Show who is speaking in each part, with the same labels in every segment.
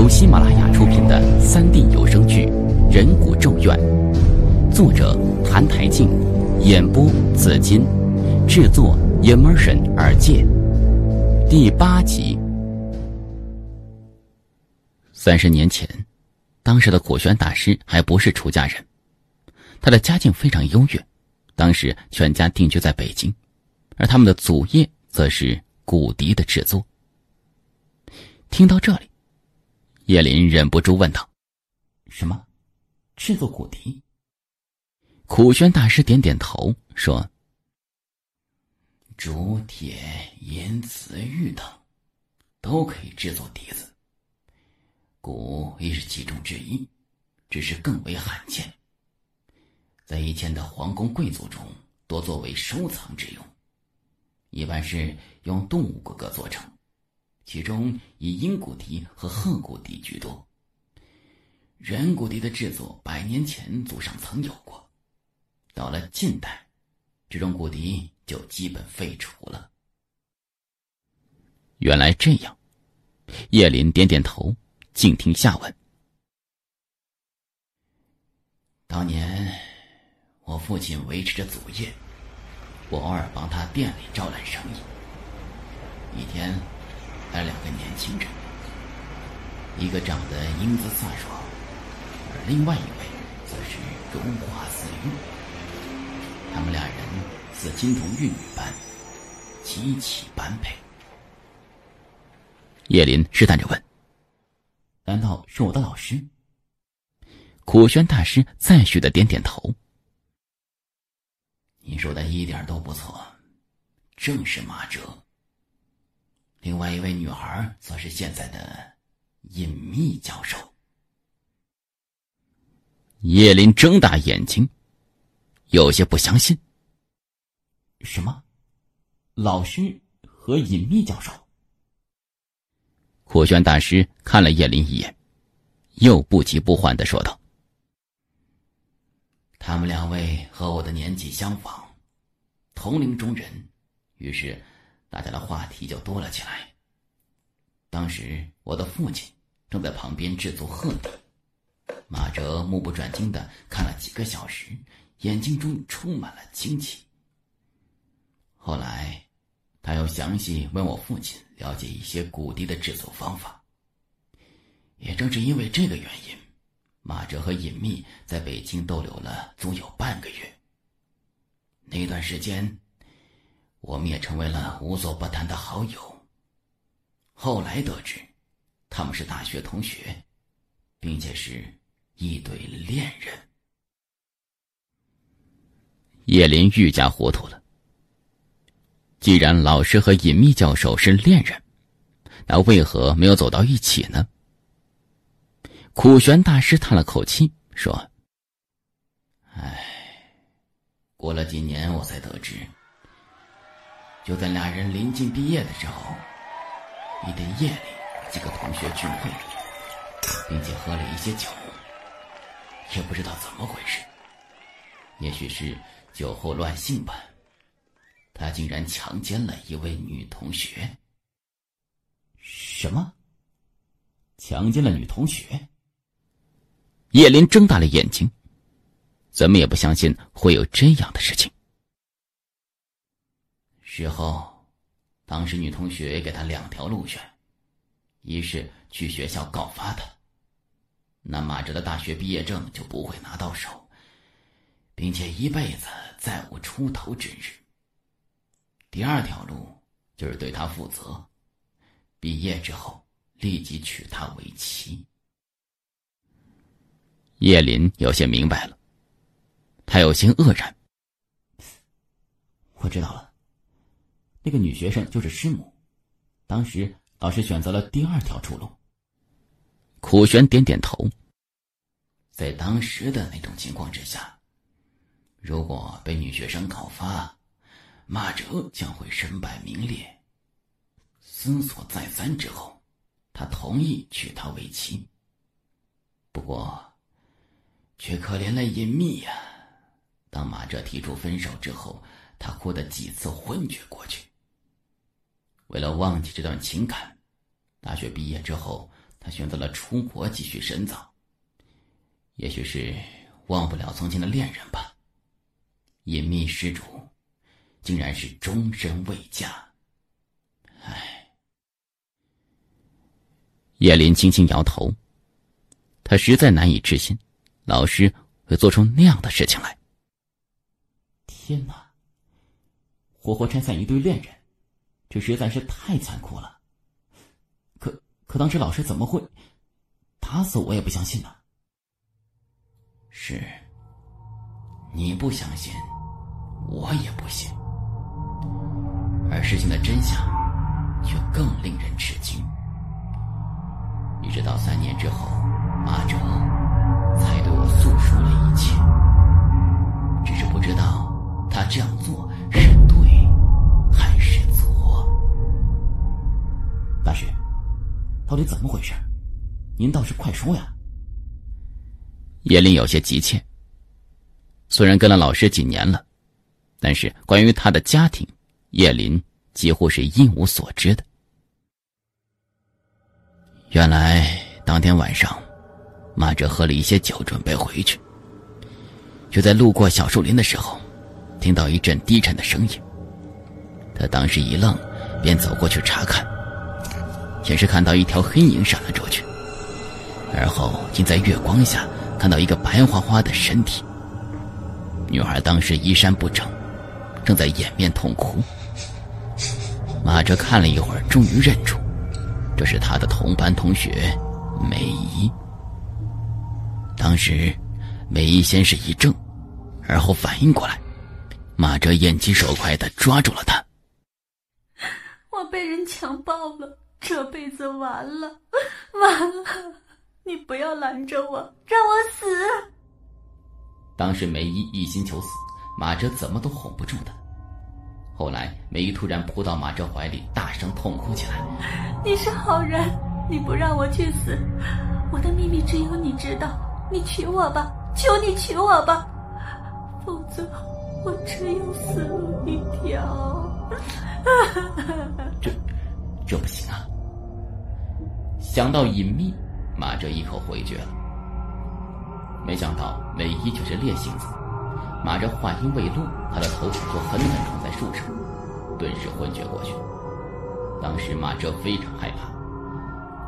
Speaker 1: 由喜马拉雅出品的三 D 有声剧《人骨咒怨》，作者谭台静，演播紫金，制作 Immersion 耳界，第八集。三十年前，当时的苦玄大师还不是出家人，他的家境非常优越，当时全家定居在北京，而他们的祖业则是骨笛的制作。听到这里。叶林忍不住问道：“什么？制作骨笛？”苦轩大师点点头说：“
Speaker 2: 竹、铁、银、瓷、玉等，都可以制作笛子。鼓亦是其中之一，只是更为罕见。在以前的皇宫贵族中，多作为收藏之用，一般是用动物骨骼做成。”其中以鹰骨笛和鹤骨笛居多。人骨笛的制作，百年前祖上曾有过，到了近代，这种骨笛就基本废除了。
Speaker 1: 原来这样，叶林点点头，静听下文。
Speaker 2: 当年我父亲维持着祖业，我偶尔帮他店里招揽生意。一天。来两个年轻人，一个长得英姿飒爽，而另外一位则是如花似玉。他们俩人似金童玉女般，极其般配。
Speaker 1: 叶林试探着问：“难道是我的老师？”苦轩大师再续的点点头：“
Speaker 2: 你说的一点都不错，正是马哲。”另外一位女孩则是现在的隐秘教授。
Speaker 1: 叶林睁大眼睛，有些不相信：“什么？老师和隐秘教授？”苦轩大师看了叶林一眼，又不急不缓的说道：“
Speaker 2: 他们两位和我的年纪相仿，同龄中人，于是。”大家的话题就多了起来。当时我的父亲正在旁边制作贺礼，马哲目不转睛的看了几个小时，眼睛中充满了惊奇。后来，他又详细问我父亲了解一些古笛的制作方法。也正是因为这个原因，马哲和隐秘在北京逗留了足有半个月。那段时间。我们也成为了无所不谈的好友。后来得知，他们是大学同学，并且是一对恋人。
Speaker 1: 叶林愈加糊涂了。既然老师和隐秘教授是恋人，那为何没有走到一起呢？苦玄大师叹了口气说：“
Speaker 2: 唉，过了几年，我才得知。”就在俩人临近毕业的时候，一天夜里，几个同学聚会，并且喝了一些酒，也不知道怎么回事，也许是酒后乱性吧，他竟然强奸了一位女同学。
Speaker 1: 什么？强奸了女同学？叶林睁大了眼睛，怎么也不相信会有这样的事情。
Speaker 2: 事后，当时女同学给他两条路选：一是去学校告发他，那马哲的大学毕业证就不会拿到手，并且一辈子再无出头之日；第二条路就是对他负责，毕业之后立即娶她为妻。
Speaker 1: 叶林有些明白了，他有些愕然。我知道了。那个女学生就是师母，当时老师选择了第二条出路。苦玄点点头，
Speaker 2: 在当时的那种情况之下，如果被女学生告发，马哲将会身败名裂。思索再三之后，他同意娶她为妻。不过，却可怜了隐秘呀！当马哲提出分手之后，他哭得几次昏厥过去。为了忘记这段情感，大学毕业之后，
Speaker 3: 他选择了出国继续深造。也许是忘不了从前的恋人吧。隐秘施主，竟然是终身未嫁。唉。
Speaker 2: 叶林轻轻摇头，他实在难以置信，老师会做出那样的事情来。
Speaker 3: 天哪！活活拆散一对恋人，这实在是太残酷了。可可，当时老师怎么会打死我也不相信呢？是，你不相信，我也不信。而事情的真相却更令人吃惊。一直到三年之后，阿哲才对我诉说了一切。只是不知道他这样做是对到底怎么回事？您倒是快说呀！
Speaker 2: 叶林有些急切。虽然跟了老师几年了，但是关于他的家庭，叶林几乎是一无所知的。原来当天晚上，马哲喝了一些酒，准备回去，就在路过小树林的时候，听到一阵低沉的声音。他当时一愣，便走过去查看，先是看到一条黑影闪了出去，而后竟在月光下。看到一个白花花的身体，女孩当时衣衫不整，正在掩面痛哭。马哲看了一会儿，终于认出，这是他的同班同学梅姨。当时，梅姨先是一怔，而后反应过来，马哲眼疾手快的抓住了她。
Speaker 4: 我被人强暴了，这辈子完了，完了。你不要拦着我，让我死！
Speaker 3: 当时梅姨一心求死，马哲怎么都哄不住她。后来梅姨突然扑到马哲怀里，大声痛哭起来：“
Speaker 4: 你是好人，你不让我去死，我的秘密只有你知道。你娶我吧，求你娶我吧，否则我只有死路一条。”
Speaker 3: 这，这不行啊！想到隐秘。马哲一口回绝了，没想到梅姨却是烈性子。马哲话音未落，他的头就狠狠撞在树上，顿时昏厥过去。当时马哲非常害怕，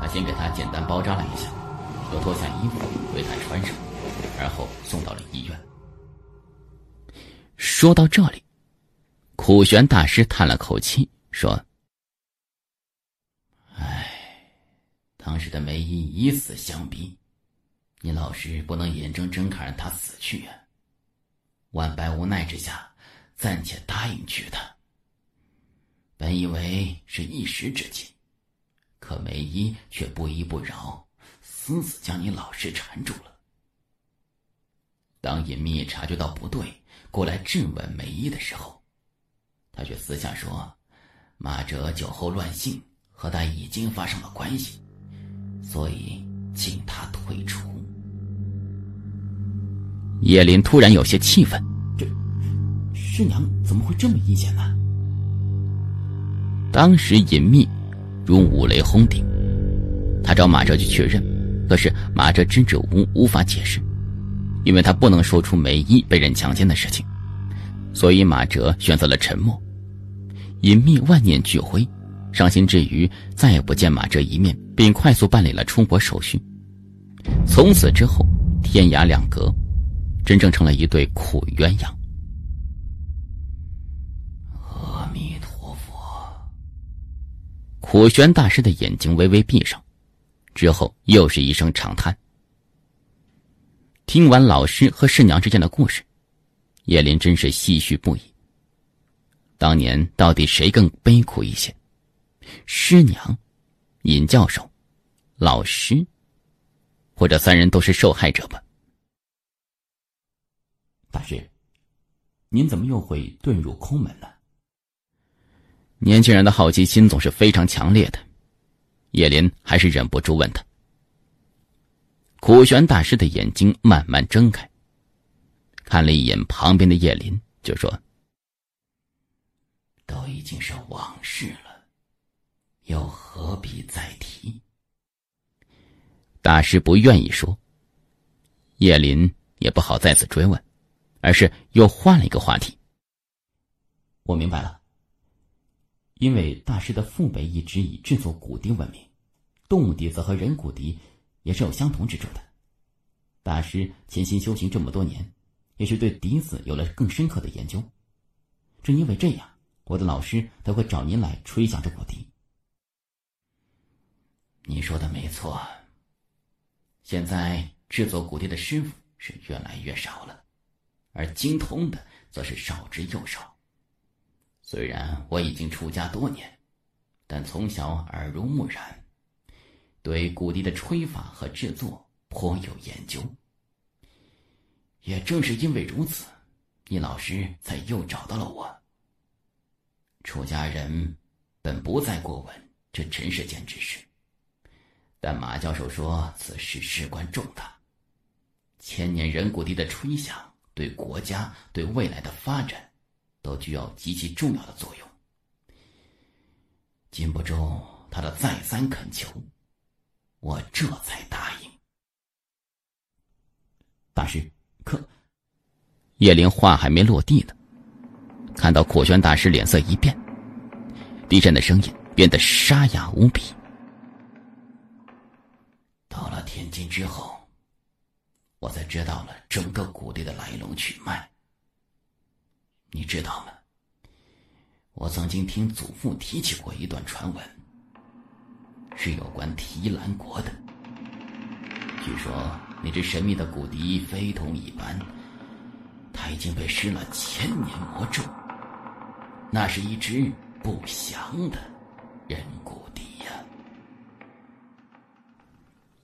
Speaker 3: 他先给他简单包扎了一下，又脱下衣服为他穿上，而后送到了医院。
Speaker 2: 说到这里，苦玄大师叹了口气，说。
Speaker 3: 当时的梅姨以死相逼，你老师不能眼睁睁看着他死去啊！万般无奈之下，暂且答应娶她。本以为是一时之气，可梅姨却不依不饶，死死将你老师缠住了。当隐秘察觉到不对，过来质问梅姨的时候，他却私下说：马哲酒后乱性，和他已经发生了关系。所以，请他退出。
Speaker 2: 叶林突然有些气愤：“
Speaker 3: 这师娘怎么会这么阴险呢？”
Speaker 2: 当时隐秘如五雷轰顶，他找马哲去确认，可是马哲支支吾吾，无法解释，因为他不能说出梅姨被人强奸的事情，所以马哲选择了沉默。隐秘万念俱灰。伤心之余，再也不见马哲一面，并快速办理了出国手续。从此之后，天涯两隔，真正成了一对苦鸳鸯。
Speaker 3: 阿弥陀佛。
Speaker 2: 苦玄大师的眼睛微微闭上，之后又是一声长叹。听完老师和师娘之间的故事，叶林真是唏嘘不已。当年到底谁更悲苦一些？师娘、尹教授、老师，或者三人都是受害者吧。
Speaker 3: 大师，您怎么又会遁入空门了？
Speaker 2: 年轻人的好奇心总是非常强烈的，叶林还是忍不住问他。苦玄大师的眼睛慢慢睁开，看了一眼旁边的叶林，就说：“
Speaker 3: 都已经是往事了。”又何必再提？
Speaker 2: 大师不愿意说。叶林也不好再次追问，而是又换了一个话题。
Speaker 3: 我明白了。因为大师的父辈一直以制作骨笛闻名，动物笛子和人骨笛也是有相同之处的。大师潜心修行这么多年，也是对笛子有了更深刻的研究。正因为这样，我的老师才会找您来吹响这骨笛。
Speaker 2: 你说的没错。现在制作骨笛的师傅是越来越少了，而精通的则是少之又少。虽然我已经出家多年，但从小耳濡目染，对骨笛的吹法和制作颇有研究。也正是因为如此，你老师才又找到了我。出家人本不再过问这尘世间之事，但马教授说此事事关重大，千年人骨笛的吹响对国家对未来的发展。都具有极其重要的作用。禁不住他的再三恳求，我这才答应。
Speaker 3: 大师，可
Speaker 2: 叶灵话还没落地呢，看到苦玄大师脸色一变，低沉的声音变得沙哑无比。
Speaker 3: 到了天津之后，我才知道了整个谷地的来龙去脉。你知道吗？我曾经听祖父提起过一段传闻，是有关提兰国的。据说那只神秘的骨笛非同一般，它已经被施了千年魔咒。那是一只不祥的人骨笛！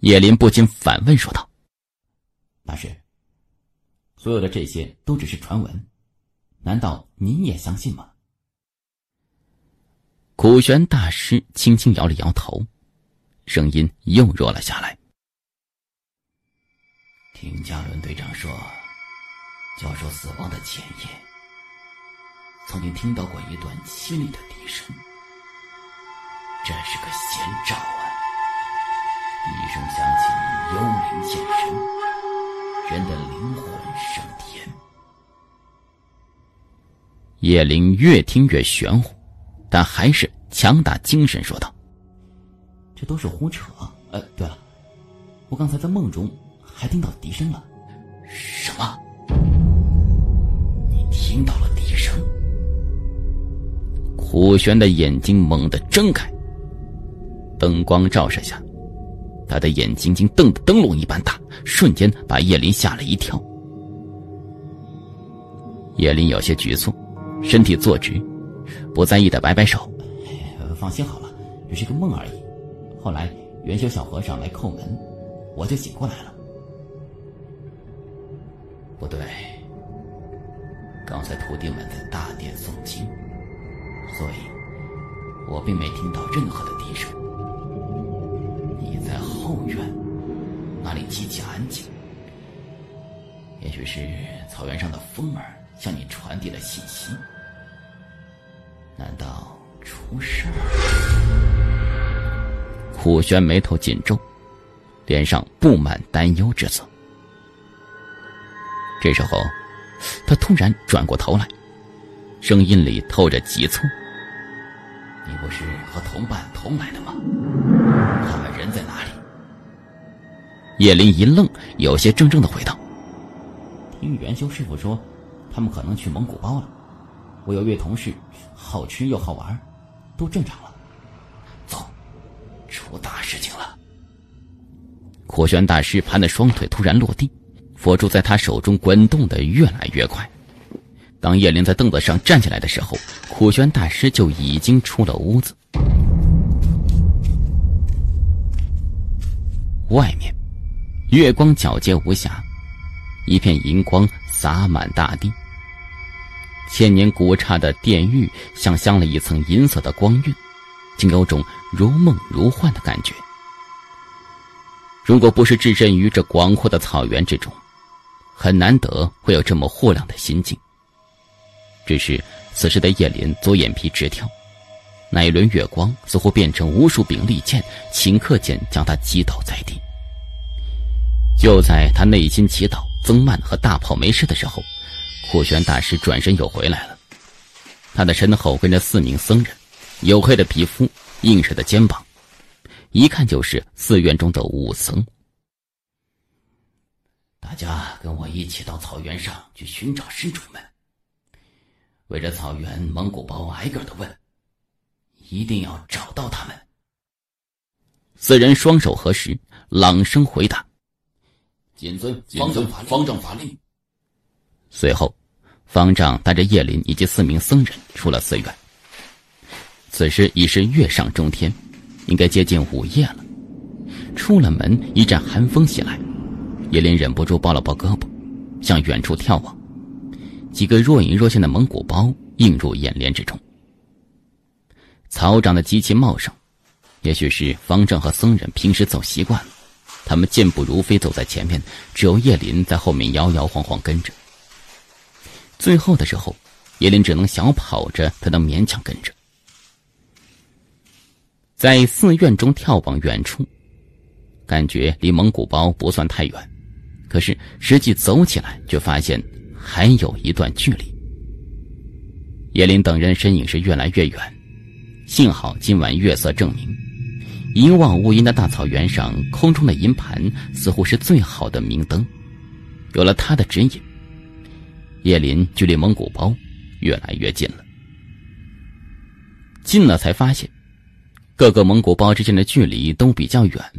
Speaker 2: 叶林不禁反问说道：“
Speaker 3: 大师，所有的这些都只是传闻。”难道您也相信吗？
Speaker 2: 苦玄大师轻轻摇了摇头，声音又弱了下来。
Speaker 3: 听加伦队长说，教授死亡的前夜，曾经听到过一段凄厉的笛声，这是个先兆啊！笛声响起，幽灵现身，人的灵魂升天。
Speaker 2: 叶灵越听越玄乎，但还是强打精神说道：“
Speaker 3: 这都是胡扯。呃，对了，我刚才在梦中还听到笛声了。
Speaker 2: 什么？你听到了笛声？”苦玄的眼睛猛地睁开，灯光照射下，他的眼睛竟瞪得灯笼一般大，瞬间把叶林吓了一跳。叶林有些局促。身体坐直，不在意的摆摆手：“
Speaker 3: 放心好了，只是个梦而已。后来元修小和尚来叩门，我就醒过来了。”
Speaker 2: 不对，刚才徒弟们在大殿诵经，所以我并没听到任何的笛声。后院，那里极其安静，也许是草原上的风儿向你传递了信息。难道出事儿？苦玄眉头紧皱，脸上布满担忧之色。这时候，他突然转过头来，声音里透着急促：“你不是和同伴同来的吗？他们人在哪里？”叶林一愣，有些怔怔的回道：“
Speaker 3: 听元修师傅说，他们可能去蒙古包了。”我有位同事，好吃又好玩，都正常了。
Speaker 2: 走，出大事情了！苦玄大师盘的双腿突然落地，佛珠在他手中滚动的越来越快。当叶林在凳子上站起来的时候，苦玄大师就已经出了屋子。外面，月光皎洁无瑕，一片银光洒满大地。千年古刹的殿宇像镶了一层银色的光晕，竟有种如梦如幻的感觉。如果不是置身于这广阔的草原之中，很难得会有这么豁亮的心境。只是此时的叶林左眼皮直跳，那一轮月光似乎变成无数柄利剑，顷刻间将他击倒在地。就在他内心祈祷曾曼和大炮没事的时候，苦玄大师转身又回来了。他的身后跟着四名僧人，黝黑的皮肤，硬实的肩膀，一看就是寺院中的武僧。
Speaker 3: 大家跟我一起到草原上去寻找施主们。围着草原，蒙古包挨个的问，一定要找到他们。
Speaker 2: 四人双手合十，朗声回答：“
Speaker 3: 谨遵方丈方丈法令。”
Speaker 2: 随后，方丈带着叶林以及四名僧人出了寺院。此时已是月上中天，应该接近午夜了。出了门，一阵寒风袭来。叶林忍不住抱了抱胳膊，向远处眺望，几个若隐若现的蒙古包映入眼帘之中。草长得极其茂盛，也许是方丈和僧人平时走习惯了，他们健步如飞走在前面，只有叶林在后面摇摇晃晃跟着。最后的时候，叶林只能小跑着，才能勉强跟着。在寺院中眺望远处，感觉离蒙古包不算太远。可是实际走起来，却发现还有一段距离。叶林等人身影是越来越远，幸好今晚月色正明，一望无垠的大草原上，空中的银盘似乎是最好的明灯。有了它的指引，叶林距离蒙古包越来越近了。近了才发现，各个蒙古包之间的距离都比较远。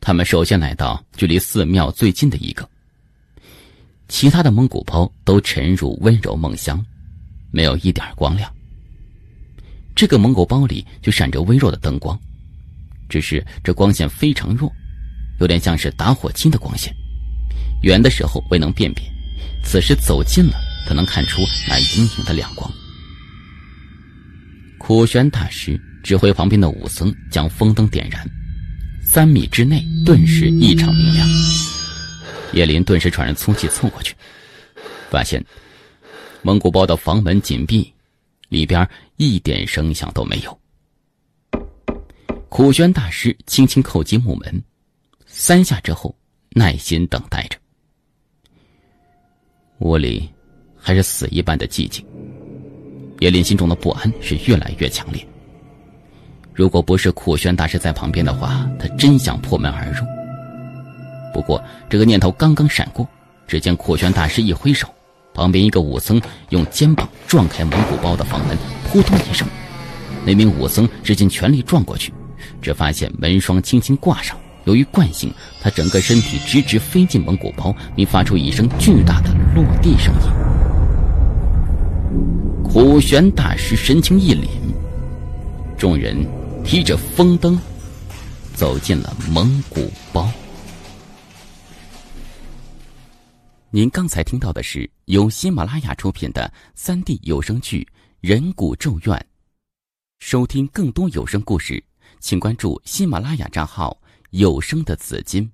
Speaker 2: 他们首先来到距离寺庙最近的一个，其他的蒙古包都沉入温柔梦乡，没有一点光亮。这个蒙古包里就闪着微弱的灯光，只是这光线非常弱，有点像是打火机的光线。远的时候未能辨别，此时走近了，才能看出那隐隐的亮光。苦玄大师指挥旁边的武僧将风灯点燃。三米之内顿时异常明亮，叶林顿时喘着粗气凑过去，发现蒙古包的房门紧闭，里边一点声响都没有。苦玄大师轻轻叩击木门，三下之后，耐心等待着。屋里还是死一般的寂静，叶林心中的不安是越来越强烈。如果不是苦玄大师在旁边的话，他真想破门而入。不过这个念头刚刚闪过，只见苦玄大师一挥手，旁边一个武僧用肩膀撞开蒙古包的房门，扑通一声，那名武僧使尽全力撞过去，只发现门双轻轻挂上。由于惯性，他整个身体直直飞进蒙古包，并发出一声巨大的落地声音。苦玄大师神情一凛，众人。提着风灯，走进了蒙古包。您刚才听到的是由喜马拉雅出品的三 D 有声剧《人骨咒怨》。收听更多有声故事，请关注喜马拉雅账号“有声的紫金”。